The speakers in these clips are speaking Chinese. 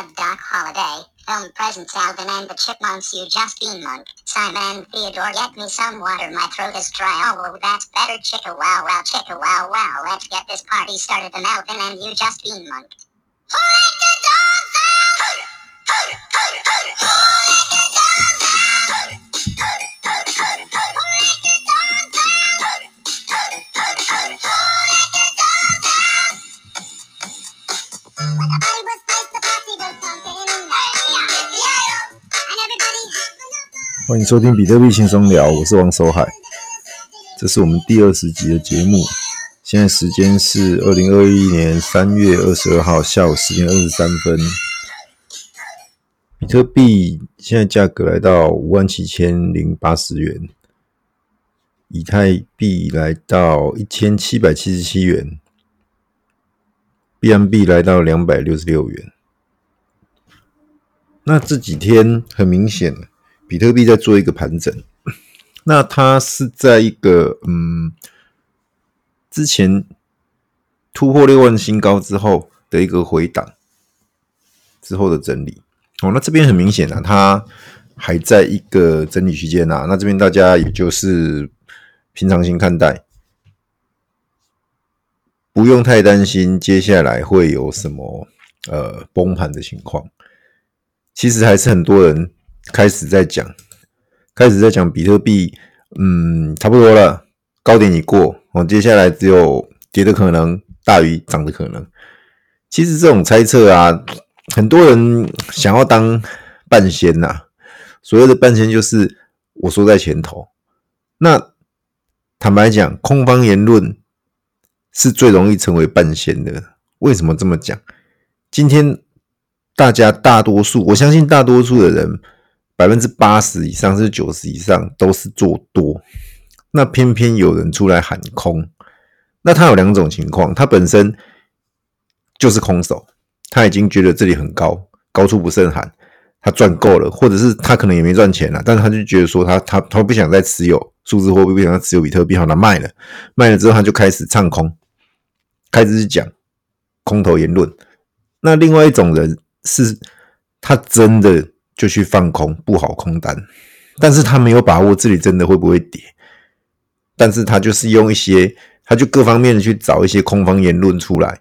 A Dark Holiday. Film presents Alvin and the Chipmunks. You just been monk. Simon Theodore, get me some water. My throat is dry. Oh, that's better. Chicka wow wow, chicka wow wow. Let's get this party started. The Alvin and you just been monk. Who let the dogs out? Who, let the dogs out? 欢迎收听比特币轻松聊，我是王守海，这是我们第二十集的节目。现在时间是二零二一年三月二十二号下午十点二十三分。比特币现在价格来到五万七千零八十元，以太币来到一千七百七十七元，B M B 来到两百六十六元。那这几天很明显，比特币在做一个盘整。那它是在一个嗯。之前突破六万新高之后的一个回档之后的整理哦，那这边很明显啊，它还在一个整理区间呐。那这边大家也就是平常心看待，不用太担心接下来会有什么呃崩盘的情况。其实还是很多人开始在讲，开始在讲比特币，嗯，差不多了，高点已过。哦，接下来只有跌的可能大于涨的可能。其实这种猜测啊，很多人想要当半仙呐。所谓的半仙就是我说在前头。那坦白讲，空方言论是最容易成为半仙的。为什么这么讲？今天大家大多数，我相信大多数的人，百分之八十以上是九十以上都是做多。那偏偏有人出来喊空，那他有两种情况，他本身就是空手，他已经觉得这里很高，高处不胜寒，他赚够了，或者是他可能也没赚钱了，但是他就觉得说他他他不想再持有数字货币，不想再持有比特币，好，那卖了，卖了之后他就开始唱空，开始讲空头言论。那另外一种人是，他真的就去放空，布好空单，但是他没有把握这里真的会不会跌。但是他就是用一些，他就各方面的去找一些空方言论出来，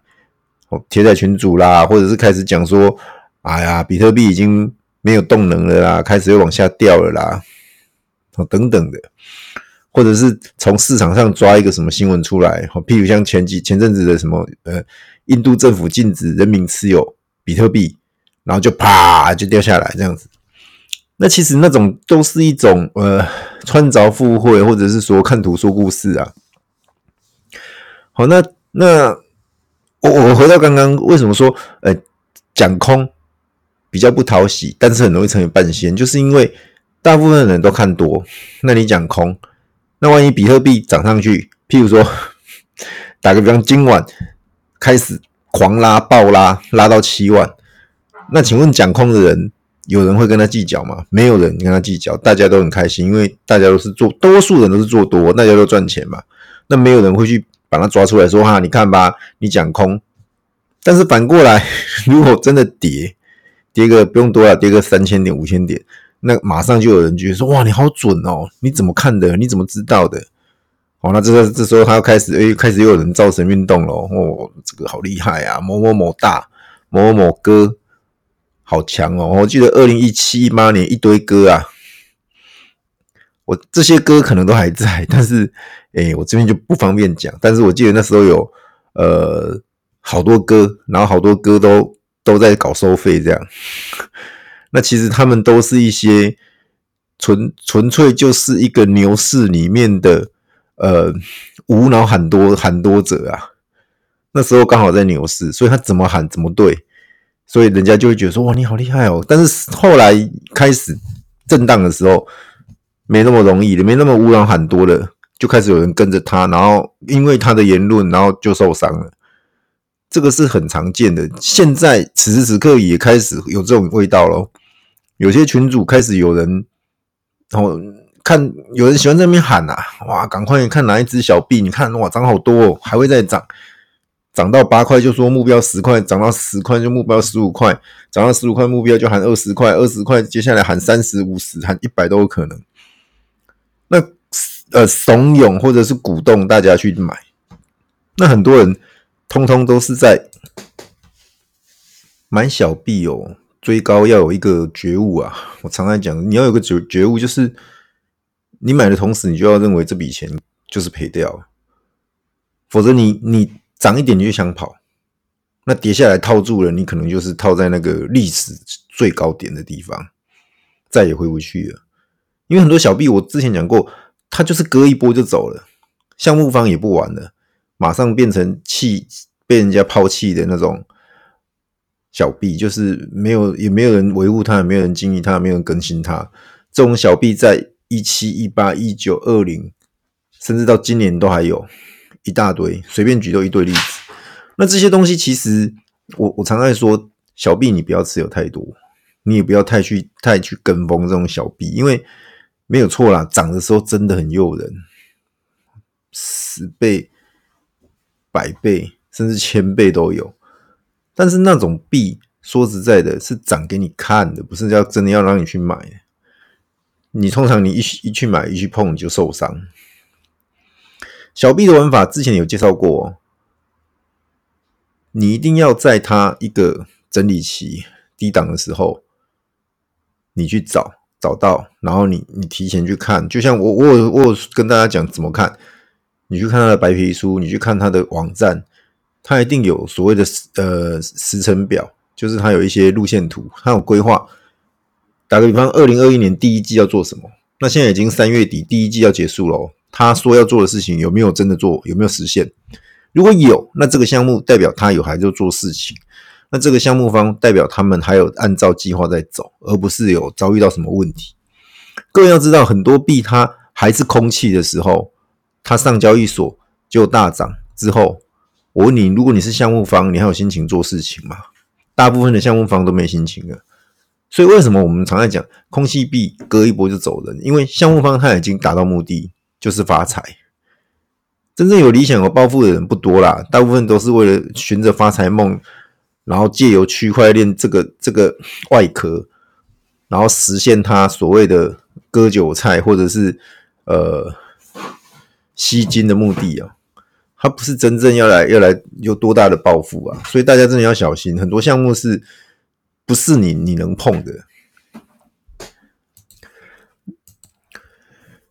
哦，贴在群组啦，或者是开始讲说，哎呀，比特币已经没有动能了啦，开始又往下掉了啦，哦，等等的，或者是从市场上抓一个什么新闻出来，哦，譬如像前几前阵子的什么，呃，印度政府禁止人民持有比特币，然后就啪就掉下来这样子。那其实那种都是一种呃穿凿附会，或者是说看图说故事啊。好，那那我我回到刚刚为什么说呃讲空比较不讨喜，但是很容易成为半仙，就是因为大部分人都看多，那你讲空，那万一比特币涨上去，譬如说打个比方，今晚开始狂拉暴拉，拉到七万，那请问讲空的人？有人会跟他计较吗？没有人跟他计较，大家都很开心，因为大家都是做，多数人都是做多，大家都赚钱嘛。那没有人会去把他抓出来说哈，你看吧，你讲空。但是反过来，如果真的跌，跌个不用多了，跌个三千点、五千点，那马上就有人觉得说哇，你好准哦，你怎么看的？你怎么知道的？好，那这个这时候他要开始，诶，开始又有人造神运动了哦，这个好厉害啊，某某某大，某某某哥。好强哦！我记得二零一七一八年一堆歌啊，我这些歌可能都还在，但是诶、我这边就不方便讲。但是我记得那时候有呃好多歌，然后好多歌都都在搞收费这样。那其实他们都是一些纯纯粹就是一个牛市里面的呃无脑喊多喊多者啊。那时候刚好在牛市，所以他怎么喊怎么对。所以人家就会觉得说哇，你好厉害哦！但是后来开始震荡的时候，没那么容易，没那么无脑喊多了，就开始有人跟着他，然后因为他的言论，然后就受伤了。这个是很常见的。现在此时此刻也开始有这种味道咯。有些群主开始有人，然后看有人喜欢在那边喊呐、啊，哇，赶快看哪一只小币，你看哇，涨好多哦，还会再涨。涨到八块就说目标十块，涨到十块就目标十五块，涨到十五块目标就喊二十块，二十块接下来喊三十、五十、喊一百都有可能。那呃，怂恿或者是鼓动大家去买，那很多人通通都是在买小币哦。追高要有一个觉悟啊！我常常讲，你要有个觉觉悟，就是你买的同时，你就要认为这笔钱就是赔掉，否则你你涨一点你就想跑，那跌下来套住了，你可能就是套在那个历史最高点的地方，再也回不去了。因为很多小币，我之前讲过，它就是割一波就走了，项目方也不玩了，马上变成弃被人家抛弃的那种。小币就是没有，也没有人维护它，也没有人经营它，没有人更新它。这种小币在一七、一八、一九、二零，甚至到今年都还有一大堆，随便举都一堆例子。那这些东西其实，我我常常说，小币你不要持有太多，你也不要太去太去跟风这种小币，因为没有错啦，涨的时候真的很诱人，十倍、百倍，甚至千倍都有。但是那种币，说实在的，是涨给你看的，不是要真的要让你去买。你通常你一一去买一去碰你就受伤。小 B 的玩法之前有介绍过哦，你一定要在它一个整理期低档的时候，你去找找到，然后你你提前去看。就像我我有我有跟大家讲怎么看，你去看它的白皮书，你去看它的网站。它一定有所谓的呃时程表，就是它有一些路线图，它有规划。打个比方，二零二一年第一季要做什么？那现在已经三月底，第一季要结束了。他说要做的事情有没有真的做？有没有实现？如果有，那这个项目代表他有还在做事情。那这个项目方代表他们还有按照计划在走，而不是有遭遇到什么问题。各位要知道，很多币它还是空气的时候，它上交易所就大涨之后。我问你，如果你是项目方，你还有心情做事情吗？大部分的项目方都没心情了。所以为什么我们常在讲空气币割一波就走人？因为项目方他已经达到目的，就是发财。真正有理想、和抱负的人不多啦，大部分都是为了寻着发财梦，然后借由区块链这个这个外壳，然后实现他所谓的割韭菜或者是呃吸金的目的啊。他不是真正要来要来有多大的抱负啊，所以大家真的要小心，很多项目是不是你你能碰的？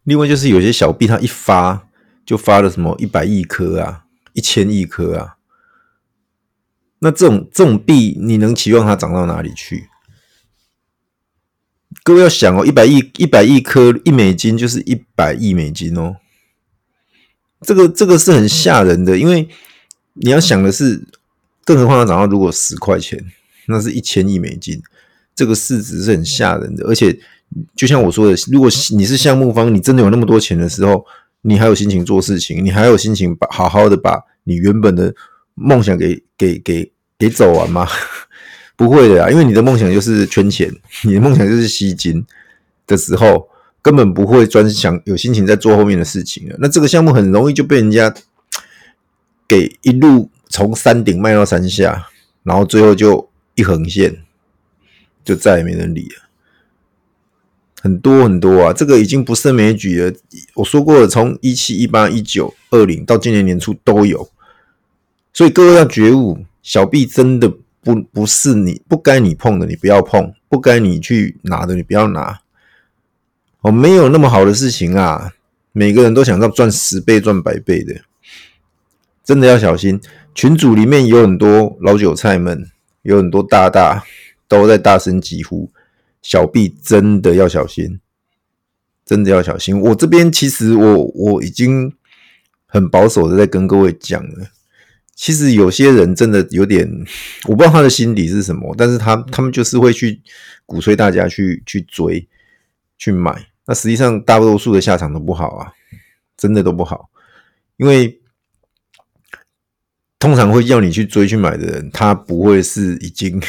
另外就是有些小币，它一发就发了什么一百亿颗啊，一千亿颗啊，那这种这种币，你能期望它涨到哪里去？各位要想哦，一百亿一百亿颗一美金就是一百亿美金哦。这个这个是很吓人的，因为你要想的是，更何况它涨到如果十块钱，那是一千亿美金，这个市值是很吓人的。而且，就像我说的，如果你是项目方，你真的有那么多钱的时候，你还有心情做事情，你还有心情把好好的把你原本的梦想给给给给走完吗？不会的啊，因为你的梦想就是圈钱，你的梦想就是吸金的时候。根本不会专想有心情在做后面的事情了。那这个项目很容易就被人家给一路从山顶卖到山下，然后最后就一横线，就再也没人理了。很多很多啊，这个已经不胜枚举了。我说过了，从一七、一八、一九、二零到今年年初都有。所以各位要觉悟，小币真的不不是你不该你碰的，你不要碰；不该你去拿的，你不要拿。哦，没有那么好的事情啊！每个人都想要赚十倍、赚百倍的，真的要小心。群组里面有很多老韭菜们，有很多大大都在大声疾呼：小币真的要小心，真的要小心。我这边其实我我已经很保守的在跟各位讲了。其实有些人真的有点，我不知道他的心理是什么，但是他他们就是会去鼓吹大家去去追。去买，那实际上大多数的下场都不好啊，真的都不好，因为通常会要你去追去买的人，他不会是已经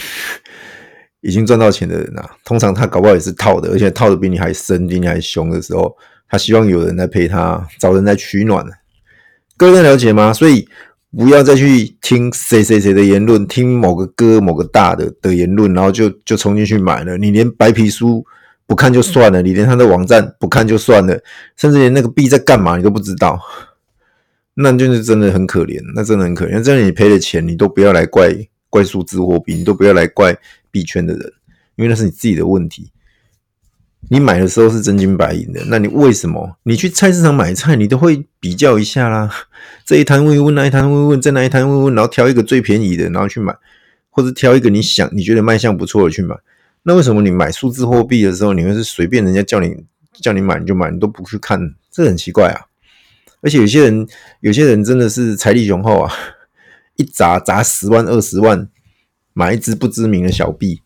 已经赚到钱的人啊，通常他搞不好也是套的，而且套的比你还深，比你还凶的时候，他希望有人来陪他，找人来取暖。各位了解吗？所以不要再去听谁谁谁的言论，听某个哥某个大的的言论，然后就就冲进去买了。你连白皮书不看就算了，你连他的网站不看就算了，甚至连那个币在干嘛你都不知道，那就是真的很可怜。那真的很可怜。这样你赔了钱，你都不要来怪怪数字货币，你都不要来怪币圈的人，因为那是你自己的问题。你买的时候是真金白银的，那你为什么你去菜市场买菜，你都会比较一下啦？这一摊问一问，那一摊问问，在那一摊问问，然后挑一个最便宜的，然后去买，或者挑一个你想你觉得卖相不错的去买。那为什么你买数字货币的时候，你会是随便人家叫你叫你买你就买，你都不去看？这很奇怪啊！而且有些人有些人真的是财力雄厚啊，一砸砸十万二十万买一支不知名的小币。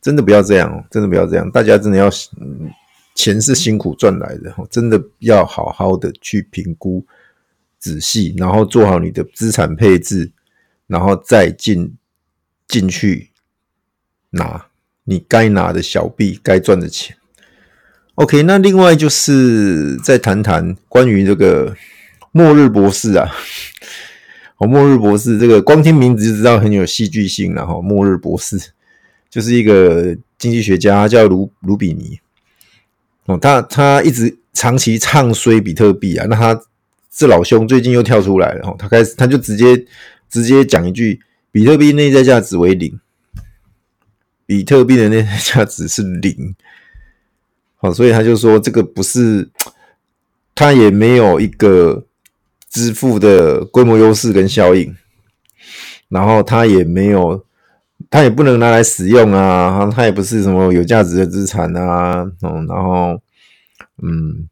真的不要这样哦！真的不要这样，大家真的要，嗯，钱是辛苦赚来的，真的要好好的去评估仔细，然后做好你的资产配置，然后再进进去拿你该拿的小币，该赚的钱。OK，那另外就是再谈谈关于这个末日博士啊，哦，末日博士这个光听名字就知道很有戏剧性了哈，末日博士。就是一个经济学家叫卢卢比尼哦，他他一直长期唱衰比特币啊，那他这老兄最近又跳出来了哦，他开始他就直接直接讲一句，比特币内在价值为零，比特币的内在价值是零，好，所以他就说这个不是，他也没有一个支付的规模优势跟效应，然后他也没有。它也不能拿来使用啊，它也不是什么有价值的资产啊，嗯，然后，嗯，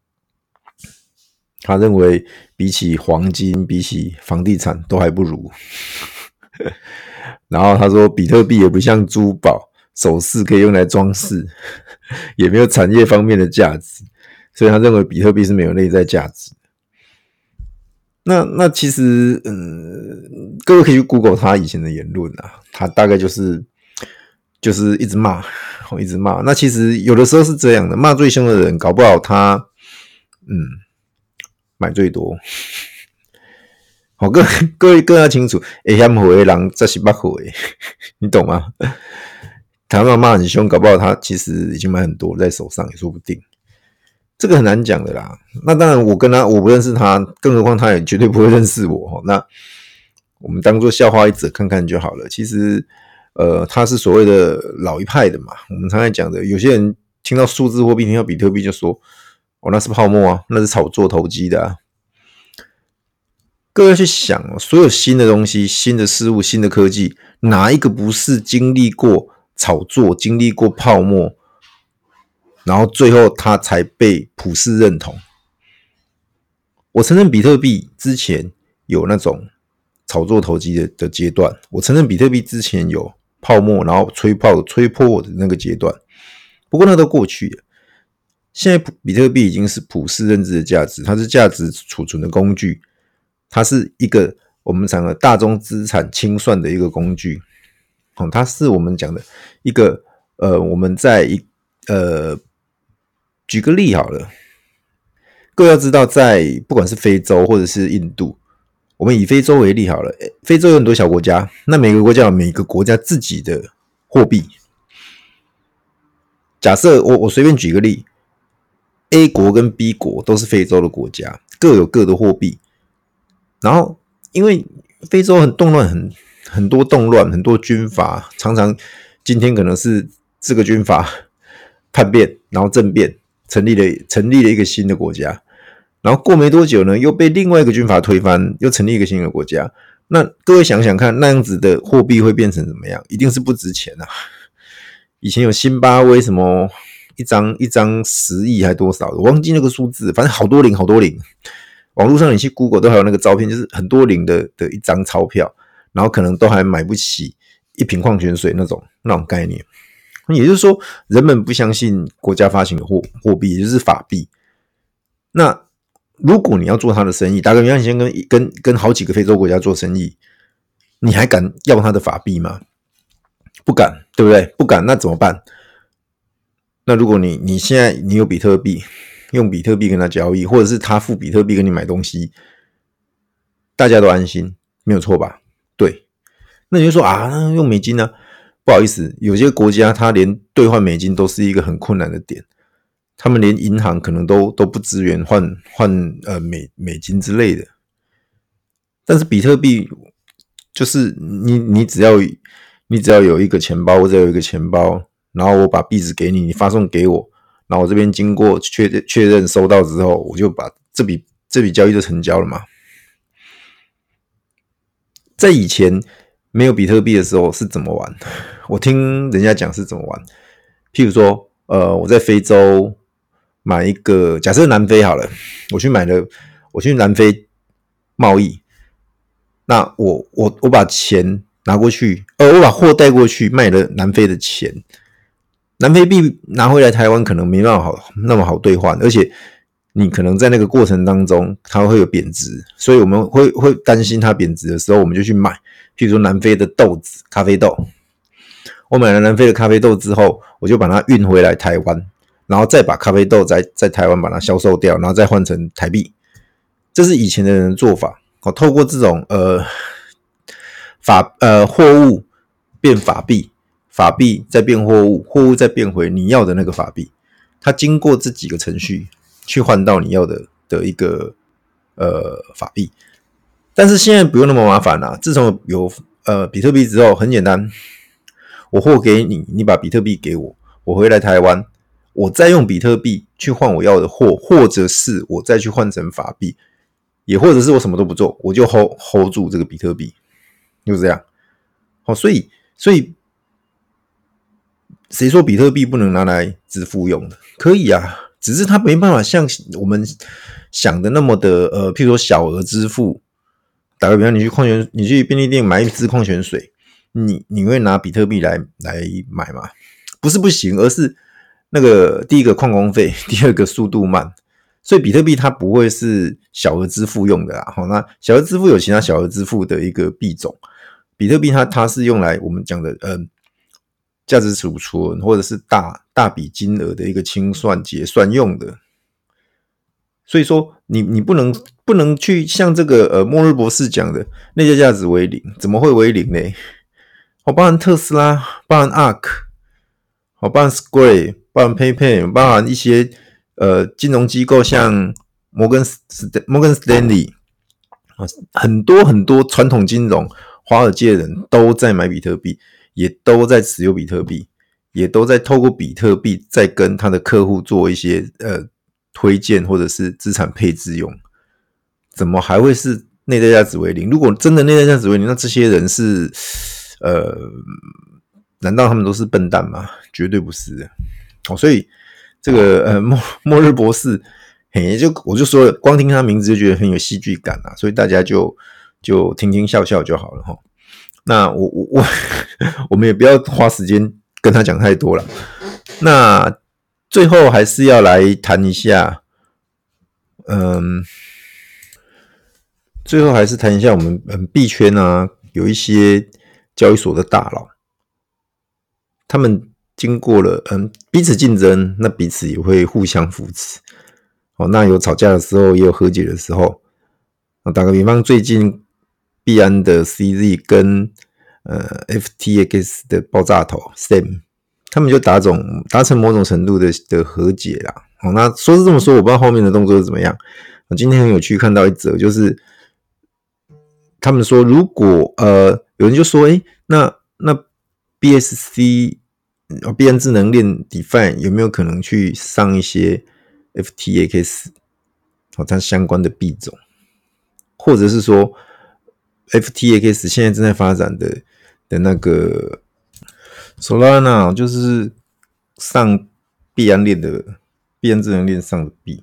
他认为比起黄金，比起房地产都还不如。然后他说，比特币也不像珠宝、首饰可以用来装饰，也没有产业方面的价值，所以他认为比特币是没有内在价值。那那其实，嗯，各位可以去 Google 他以前的言论啊，他大概就是就是一直骂，一直骂。那其实有的时候是这样的，骂最凶的人，搞不好他，嗯，买最多。好，各各位更要清楚，会嫌货的人才是捌货的，你懂吗？他骂骂很凶，搞不好他其实已经买很多在手上，也说不定。这个很难讲的啦。那当然，我跟他我不认识他，更何况他也绝对不会认识我。那我们当做笑话一则看看就好了。其实，呃，他是所谓的老一派的嘛。我们常常讲的，有些人听到数字货币，听到比特币，就说：“哦，那是泡沫啊，那是炒作投机的啊。”各位去想，所有新的东西、新的事物、新的科技，哪一个不是经历过炒作、经历过泡沫？然后最后，它才被普世认同。我承认比特币之前有那种炒作投机的的阶段，我承认比特币之前有泡沫，然后吹泡吹破的那个阶段。不过那都过去了。现在比特币已经是普世认知的价值，它是价值储存的工具，它是一个我们讲的大宗资产清算的一个工具。哦，它是我们讲的一个呃，我们在一呃。举个例好了，各位要知道，在不管是非洲或者是印度，我们以非洲为例好了。非洲有很多小国家，那每个国家有每个国家自己的货币。假设我我随便举个例，A 国跟 B 国都是非洲的国家，各有各的货币。然后因为非洲很动乱，很很多动乱，很多军阀，常常今天可能是这个军阀叛变，然后政变。成立了成立了一个新的国家，然后过没多久呢，又被另外一个军阀推翻，又成立一个新的国家。那各位想想看，那样子的货币会变成怎么样？一定是不值钱啊！以前有辛巴威什么一张一张十亿还多少的，我忘记那个数字，反正好多零好多零。网络上你去 Google 都还有那个照片，就是很多零的的一张钞票，然后可能都还买不起一瓶矿泉水那种那种概念。也就是说，人们不相信国家发行的货货币，也就是法币。那如果你要做他的生意，大哥，你先跟跟跟好几个非洲国家做生意，你还敢要他的法币吗？不敢，对不对？不敢，那怎么办？那如果你你现在你有比特币，用比特币跟他交易，或者是他付比特币跟你买东西，大家都安心，没有错吧？对，那你就说啊，用美金呢？不好意思，有些国家它连兑换美金都是一个很困难的点，他们连银行可能都都不支援换换呃美美金之类的。但是比特币就是你你只要你只要有一个钱包，我只有一个钱包，然后我把币值给你，你发送给我，然后我这边经过确认确认收到之后，我就把这笔这笔交易就成交了嘛。在以前。没有比特币的时候是怎么玩？我听人家讲是怎么玩。譬如说，呃，我在非洲买一个，假设南非好了，我去买了，我去南非贸易，那我我我把钱拿过去，呃，我把货带过去卖了南非的钱，南非币拿回来台湾可能没办法好那么好兑换，而且。你可能在那个过程当中，它会有贬值，所以我们会会担心它贬值的时候，我们就去买，譬如说南非的豆子、咖啡豆。我买了南非的咖啡豆之后，我就把它运回来台湾，然后再把咖啡豆在在台湾把它销售掉，然后再换成台币。这是以前的人的做法。哦，透过这种呃法呃货物变法币，法币再变货物，货物再变回你要的那个法币，它经过这几个程序。去换到你要的的一个呃法币，但是现在不用那么麻烦了。自从有呃比特币之后，很简单，我货给你，你把比特币给我，我回来台湾，我再用比特币去换我要的货，或者是我再去换成法币，也或者是我什么都不做，我就 hold hold 住这个比特币，就这样。好，所以所以谁说比特币不能拿来支付用的？可以啊。只是它没办法像我们想的那么的呃，譬如说小额支付。打个比方，你去矿泉，你去便利店买一支矿泉水，你你会拿比特币来来买吗？不是不行，而是那个第一个矿工费，第二个速度慢，所以比特币它不会是小额支付用的啦。好，那小额支付有其他小额支付的一个币种，比特币它它是用来我们讲的嗯。呃价值储存或者是大大笔金额的一个清算结算用的，所以说你你不能不能去像这个呃末日博士讲的内在价值为零，怎么会为零呢？我包含特斯拉，包含 ARK，我包含 Square，包含 PayPal，包含一些呃金融机构像摩根斯摩根斯丹利啊，很多很多传统金融华尔街人都在买比特币。也都在持有比特币，也都在透过比特币在跟他的客户做一些呃推荐或者是资产配置用，怎么还会是内在价值为零？如果真的内在价值为零，那这些人是呃，难道他们都是笨蛋吗？绝对不是。哦，所以这个呃末末日博士，嘿，就我就说了，光听他名字就觉得很有戏剧感啊，所以大家就就听听笑笑就好了哈。那我我我，我们也不要花时间跟他讲太多了。那最后还是要来谈一下，嗯，最后还是谈一下我们嗯币圈啊，有一些交易所的大佬，他们经过了嗯彼此竞争，那彼此也会互相扶持。哦，那有吵架的时候，也有和解的时候。打个比方，最近。币安的 CZ 跟呃 FTX 的爆炸头 Sam，他们就达种达成某种程度的的和解啦。哦，那说是这么说，我不知道后面的动作是怎么样。我今天很有趣，看到一则，就是他们说，如果呃有人就说，诶，那那 BSC 币安智能链 DeFi 有没有可能去上一些 FTX 和它相关的币种，或者是说？FTX 现在正在发展的的那个 Solana，就是上币安链的币安智能链上的币。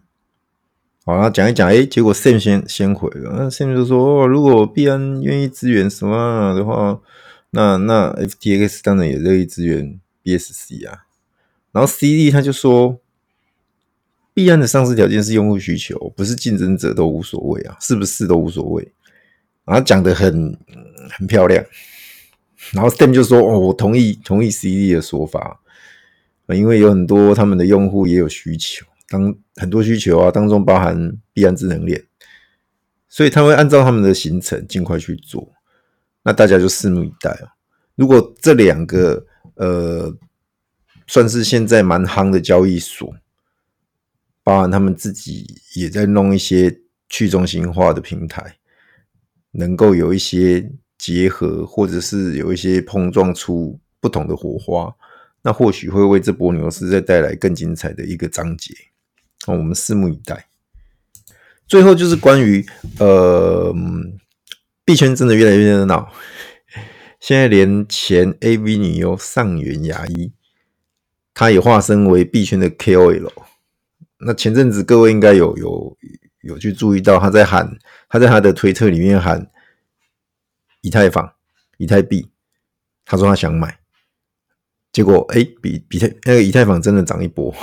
好，然后讲一讲，哎，结果 Sam 先先回了，那 Sam 就说，哦，如果币安愿意支援 Solana 的话，那那 FTX 当然也乐意支援 BSC 啊。然后 CD 他就说，币安的上市条件是用户需求，不是竞争者都无所谓啊，是不是都无所谓？然后讲得很很漂亮，然后 Stem 就说：“哦，我同意同意 CD 的说法，因为有很多他们的用户也有需求，当很多需求啊，当中包含币安智能链，所以他会按照他们的行程尽快去做。那大家就拭目以待哦。如果这两个呃，算是现在蛮夯的交易所，包含他们自己也在弄一些去中心化的平台，能够有一些结合，或者是有一些碰撞出不同的火花，那或许会为这波牛市再带来更精彩的一个章节。那我们拭目以待。最后就是关于呃，币圈真的越来越热闹。现在连前 AV 女优上原雅一，她也化身为币圈的 KOL。那前阵子各位应该有有有去注意到，他在喊，他在他的推特里面喊以太坊、以太币，他说他想买，结果哎，比比特那个以太坊真的涨一波，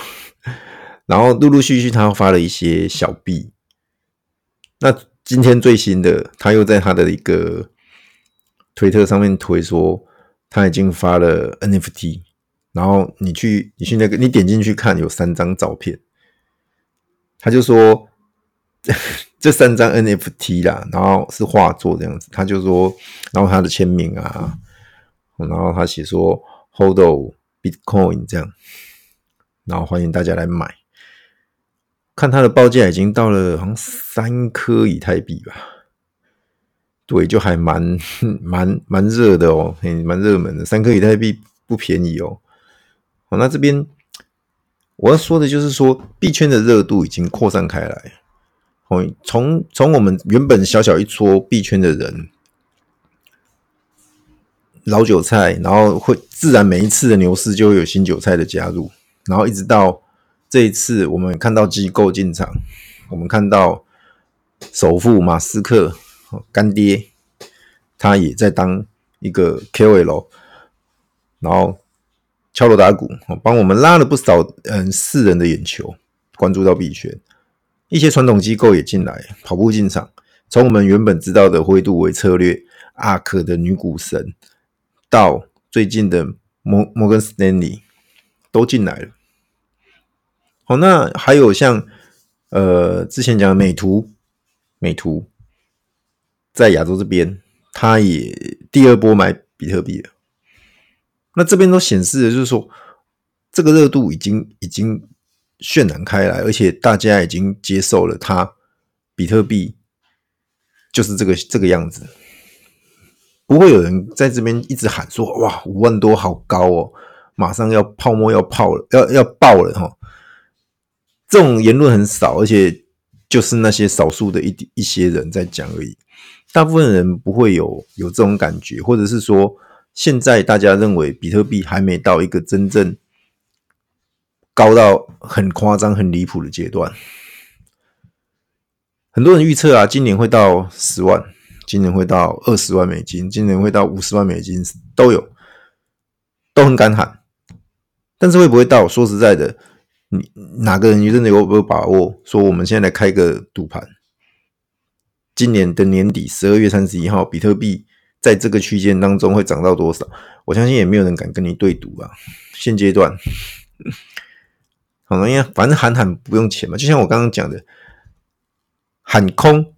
然后陆陆续续他发了一些小币。那今天最新的，他又在他的一个。推特上面推说他已经发了 NFT，然后你去你去那个你点进去看有三张照片，他就说 这三张 NFT 啦，然后是画作这样子，他就说，然后他的签名啊，然后他写说 Hold Bitcoin 这样，然后欢迎大家来买，看他的报价已经到了好像三颗以太币吧。对，就还蛮 蛮蛮热的哦，很，蛮热门的。三颗以太币不便宜哦。好，那这边我要说的就是说，币圈的热度已经扩散开来。从从我们原本小小一撮币圈的人，老韭菜，然后会自然每一次的牛市就会有新韭菜的加入，然后一直到这一次，我们看到机构进场，我们看到首富马斯克。干爹，他也在当一个 KOL，然后敲锣打鼓，帮我们拉了不少嗯世人的眼球，关注到币圈，一些传统机构也进来跑步进场，从我们原本知道的灰度为策略、阿克的女股神，到最近的摩摩根斯丹利都进来了。好，那还有像呃之前讲的美图，美图。在亚洲这边，他也第二波买比特币了。那这边都显示的就是说，这个热度已经已经渲染开来，而且大家已经接受了它，比特币就是这个这个样子。不会有人在这边一直喊说：“哇，五万多好高哦，马上要泡沫要泡了，要要爆了哈！”这种言论很少，而且就是那些少数的一一些人在讲而已。大部分人不会有有这种感觉，或者是说，现在大家认为比特币还没到一个真正高到很夸张、很离谱的阶段。很多人预测啊，今年会到十万，今年会到二十万美金，今年会到五十万美金，都有，都很敢喊。但是会不会到？说实在的，你哪个人真的有没有把握？说我们现在来开个赌盘？今年的年底，十二月三十一号，比特币在这个区间当中会涨到多少？我相信也没有人敢跟你对赌啊。现阶段，好，因为反正喊喊不用钱嘛，就像我刚刚讲的，喊空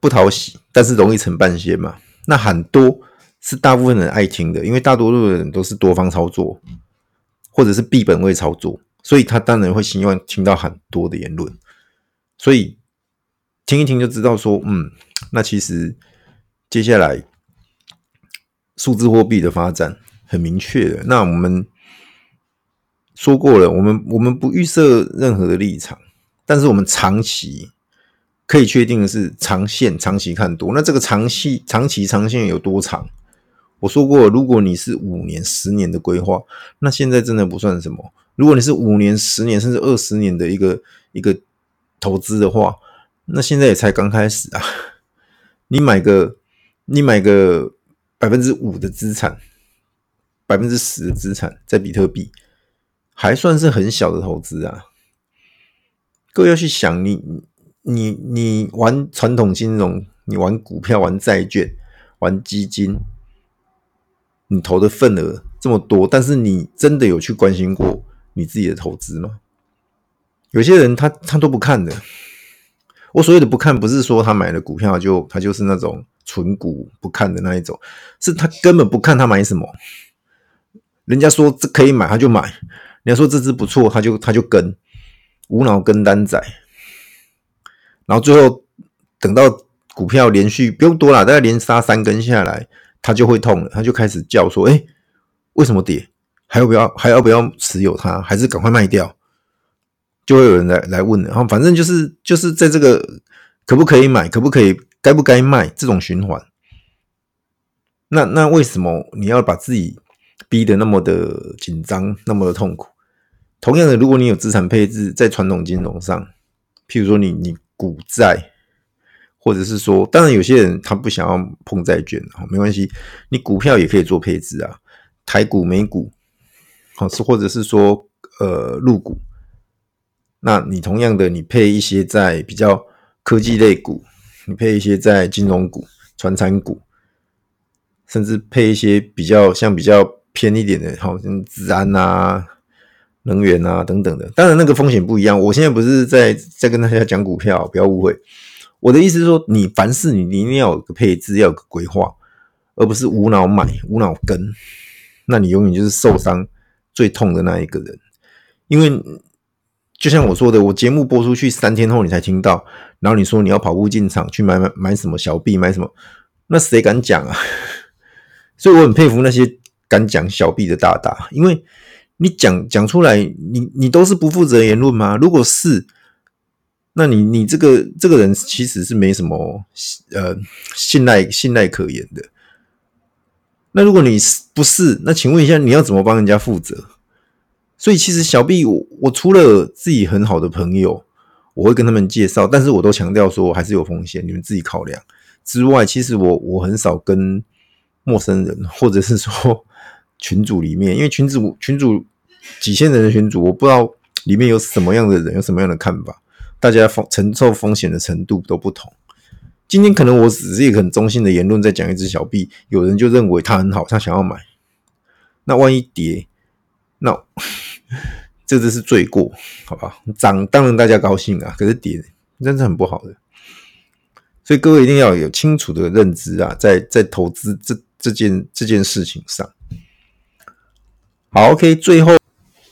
不讨喜，但是容易成半仙嘛。那喊多是大部分人爱听的，因为大多数的人都是多方操作，或者是币本位操作，所以他当然会希望听到很多的言论，所以。听一听就知道，说，嗯，那其实接下来数字货币的发展很明确的。那我们说过了，我们我们不预设任何的立场，但是我们长期可以确定的是，长线长期看多。那这个长期长期长线有多长？我说过，如果你是五年、十年的规划，那现在真的不算什么。如果你是五年、十年甚至二十年的一个一个投资的话，那现在也才刚开始啊！你买个，你买个百分之五的资产，百分之十的资产在比特币，还算是很小的投资啊。各位要去想，你你你玩传统金融，你玩股票、玩债券、玩基金，你投的份额这么多，但是你真的有去关心过你自己的投资吗？有些人他他都不看的。我所谓的不看，不是说他买的股票就他就是那种纯股不看的那一种，是他根本不看他买什么。人家说这可以买，他就买；人家说这只不错，他就他就跟，无脑跟单仔。然后最后等到股票连续不用多了，大概连杀三根下来，他就会痛了，他就开始叫说：“哎，为什么跌？还要不要还要不要持有它？还是赶快卖掉？”就会有人来来问了，然后反正就是就是在这个可不可以买，可不可以，该不该卖这种循环。那那为什么你要把自己逼得那么的紧张，那么的痛苦？同样的，如果你有资产配置在传统金融上，譬如说你你股债，或者是说，当然有些人他不想要碰债券，没关系，你股票也可以做配置啊，台股、美股，好是或者是说呃入股。那你同样的，你配一些在比较科技类股，你配一些在金融股、传产股，甚至配一些比较像比较偏一点的，好像资安啊、能源啊等等的。当然那个风险不一样。我现在不是在在跟大家讲股票，不要误会。我的意思是说，你凡事你一定要有个配置，要有个规划，而不是无脑买、无脑跟。那你永远就是受伤最痛的那一个人，因为。就像我说的，我节目播出去三天后你才听到，然后你说你要跑步进场去买买买什么小币买什么，那谁敢讲啊？所以我很佩服那些敢讲小币的大大，因为你讲讲出来，你你都是不负责言论吗？如果是，那你你这个这个人其实是没什么呃信赖信赖可言的。那如果你是不是，那请问一下，你要怎么帮人家负责？所以其实小 B，，我我除了自己很好的朋友，我会跟他们介绍，但是我都强调说还是有风险，你们自己考量。之外，其实我我很少跟陌生人或者是说群组里面，因为群组群组几千人的群组，我不知道 里面有什么样的人，有什么样的看法，大家风承受风险的程度都不同。今天可能我只是一个很中性的言论在讲一只小币，有人就认为它很好，他想要买，那万一跌，那。这只是罪过，好吧？涨当然大家高兴啊，可是跌真是很不好的。所以各位一定要有清楚的认知啊，在在投资这这件这件事情上。好，OK，最后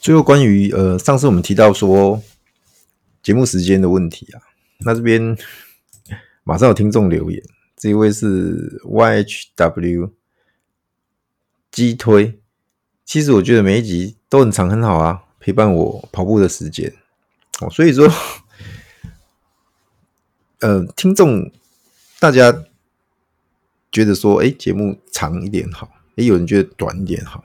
最后关于呃上次我们提到说节目时间的问题啊，那这边 马上有听众留言，这一位是 YHW 激推。其实我觉得每一集都很长很好啊，陪伴我跑步的时间哦。所以说，呃，听众大家觉得说，哎，节目长一点好，也有人觉得短一点好。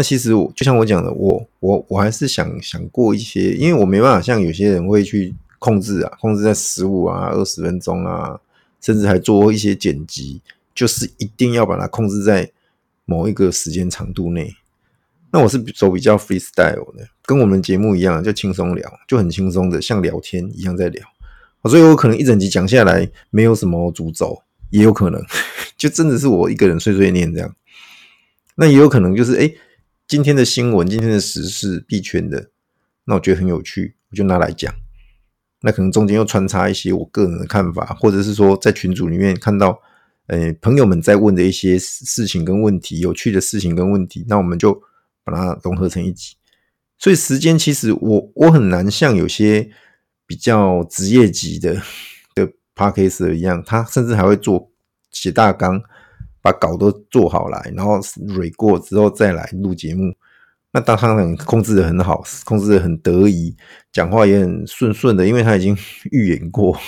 那其实我就像我讲的，我我我还是想想过一些，因为我没办法像有些人会去控制啊，控制在十五啊、二十分钟啊，甚至还做一些剪辑，就是一定要把它控制在某一个时间长度内。那我是走比较 freestyle 的，跟我们节目一样，就轻松聊，就很轻松的，像聊天一样在聊。所以我可能一整集讲下来，没有什么主轴，也有可能 就真的是我一个人碎碎念这样。那也有可能就是，哎，今天的新闻，今天的时事，币圈的，那我觉得很有趣，我就拿来讲。那可能中间又穿插一些我个人的看法，或者是说在群组里面看到，呃，朋友们在问的一些事情跟问题，有趣的事情跟问题，那我们就。把它融合成一集，所以时间其实我我很难像有些比较职业级的的 Podcaster 一样，他甚至还会做写大纲，把稿都做好来，然后蕊过之后再来录节目。那当他很控制的很好，控制的很得宜，讲话也很顺顺的，因为他已经 预演过。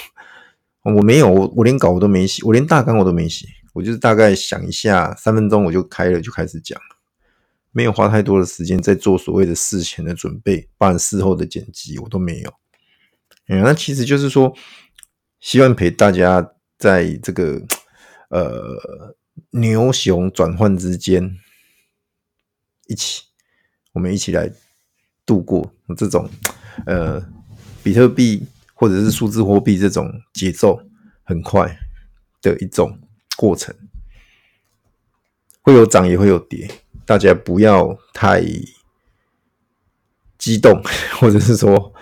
我没有，我我连稿我都没写，我连大纲我都没写，我就是大概想一下，三分钟我就开了，就开始讲。没有花太多的时间在做所谓的事前的准备，包含事后的剪辑，我都没有。嗯，那其实就是说，希望陪大家在这个呃牛熊转换之间，一起，我们一起来度过这种呃比特币或者是数字货币这种节奏很快的一种过程，会有涨也会有跌。大家不要太激动，或者是说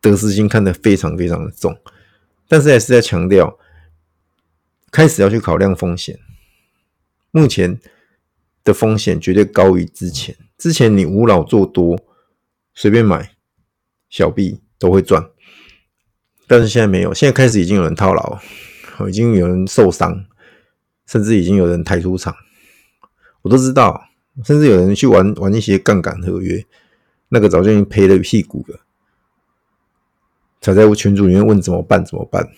得失心看得非常非常的重，但是还是在强调，开始要去考量风险。目前的风险绝对高于之前。之前你无脑做多，随便买小币都会赚，但是现在没有。现在开始已经有人套牢，已经有人受伤，甚至已经有人抬出场，我都知道。甚至有人去玩玩一些杠杆合约，那个早就已经赔了屁股了。才在群组里面问怎么办？怎么办？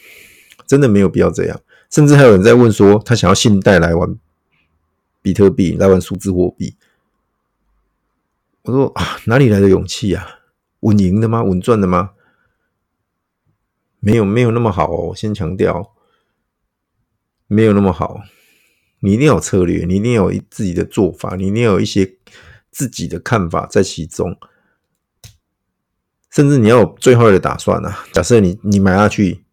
真的没有必要这样。甚至还有人在问说，他想要信贷来玩比特币，来玩数字货币。我说啊，哪里来的勇气啊？稳赢的吗？稳赚的吗？没有，没有那么好哦。先强调，没有那么好。你一定要有策略，你一定要有自己的做法，你一定要有一些自己的看法在其中。甚至你要有最坏的打算啊！假设你你买下去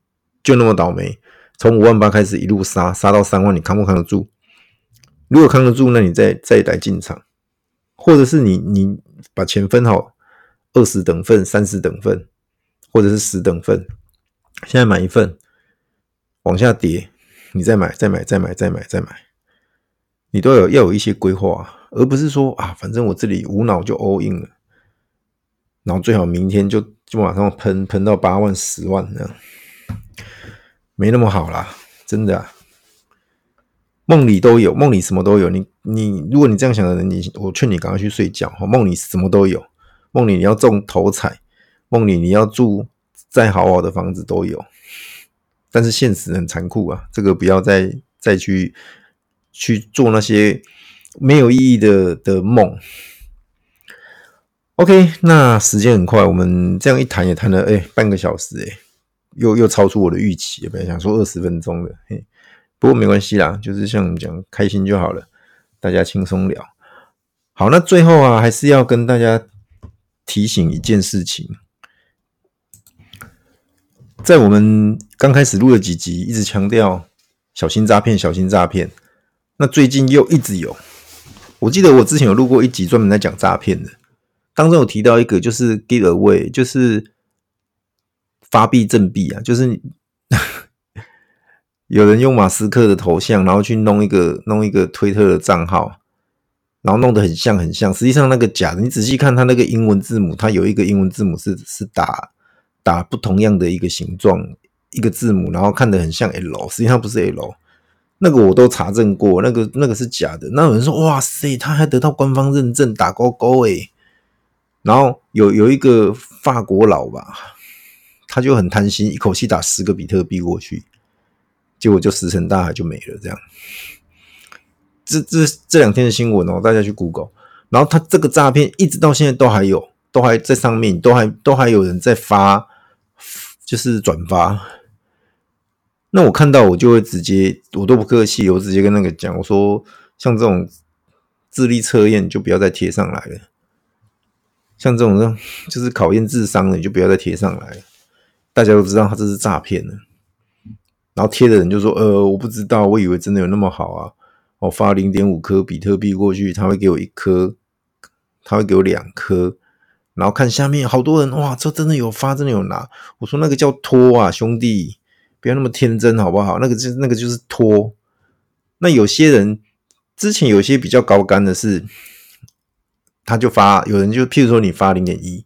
就那么倒霉，从五万八开始一路杀杀到三万，你扛不扛得住？如果扛得住，那你再再来进场，或者是你你把钱分好二十等份、三十等份，或者是十等份，现在买一份，往下跌，你再买、再买、再买、再买、再买，你都有要有一些规划，而不是说啊，反正我这里无脑就 all in 了。然后最好明天就就马上喷喷到八万十万这样，没那么好啦，真的啊。梦里都有，梦里什么都有。你你，如果你这样想的人，你我劝你赶快去睡觉。梦里什么都有，梦里你要中头彩，梦里你要住再好好的房子都有。但是现实很残酷啊，这个不要再再去去做那些没有意义的的梦。OK，那时间很快，我们这样一谈也谈了哎、半个小时哎、又又超出我的预期，本来想说二十分钟的，嘿，不过没关系啦，就是像我们讲开心就好了，大家轻松聊。好，那最后啊，还是要跟大家提醒一件事情，在我们刚开始录了几集，一直强调小心诈骗，小心诈骗。那最近又一直有，我记得我之前有录过一集专门在讲诈骗的。当中有提到一个，就是 give away，就是发币正币啊，就是有人用马斯克的头像，然后去弄一个弄一个推特的账号，然后弄得很像很像，实际上那个假的，你仔细看它那个英文字母，它有一个英文字母是是打打不同样的一个形状一个字母，然后看得很像 L，实际上不是 L，那个我都查证过，那个那个是假的。那有人说，哇塞，他还得到官方认证，打勾勾诶。然后有有一个法国佬吧，他就很贪心，一口气打十个比特币过去，结果就石沉大海就没了。这样，这这这两天的新闻哦，大家去 Google，然后他这个诈骗一直到现在都还有，都还在上面，都还都还有人在发，就是转发。那我看到我就会直接，我都不客气，我直接跟那个讲，我说像这种智力测验就不要再贴上来了。像这种就是考验智商的，你就不要再贴上来了。大家都知道他这是诈骗了，然后贴的人就说：“呃，我不知道，我以为真的有那么好啊！我发零点五颗比特币过去，他会给我一颗，他会给我两颗。然后看下面好多人，哇，这真的有发，真的有拿。我说那个叫托啊，兄弟，不要那么天真好不好？那个就那个就是托。那有些人之前有些比较高干的是。”他就发，有人就譬如说你发零点一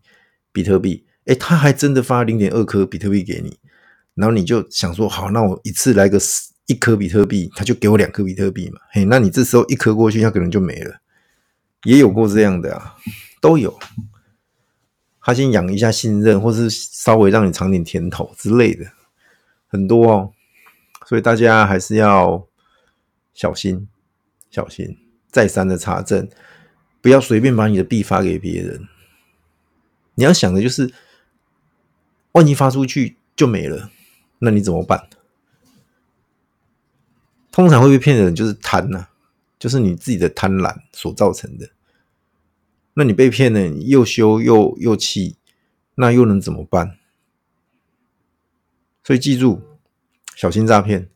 比特币，诶，他还真的发零点二颗比特币给你，然后你就想说，好，那我一次来个一颗比特币，他就给我两颗比特币嘛，嘿，那你这时候一颗过去，他可能就没了，也有过这样的啊，都有。他先养一下信任，或是稍微让你尝点甜头之类的，很多哦，所以大家还是要小心，小心，再三的查证。不要随便把你的币发给别人。你要想的就是，万一发出去就没了，那你怎么办？通常会被骗的人就是贪呐，就是你自己的贪婪所造成的。那你被骗了，你又羞又又气，那又能怎么办？所以记住，小心诈骗，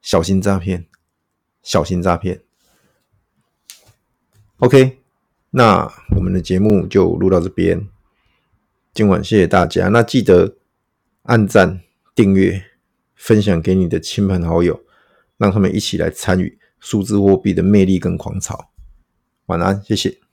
小心诈骗，小心诈骗。OK。那我们的节目就录到这边，今晚谢谢大家。那记得按赞、订阅、分享给你的亲朋好友，让他们一起来参与数字货币的魅力跟狂潮。晚安，谢谢。